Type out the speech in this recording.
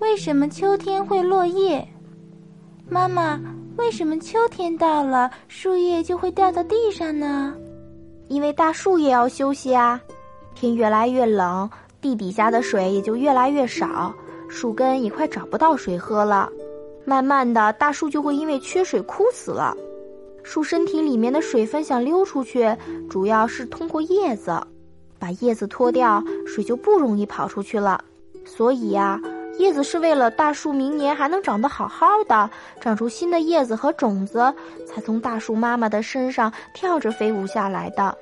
为什么秋天会落叶？妈妈，为什么秋天到了，树叶就会掉到地上呢？因为大树也要休息啊。天越来越冷，地底下的水也就越来越少，树根也快找不到水喝了。慢慢的，大树就会因为缺水枯死了。树身体里面的水分想溜出去，主要是通过叶子，把叶子脱掉，水就不容易跑出去了。所以呀，叶子是为了大树明年还能长得好好的，长出新的叶子和种子，才从大树妈妈的身上跳着飞舞下来的。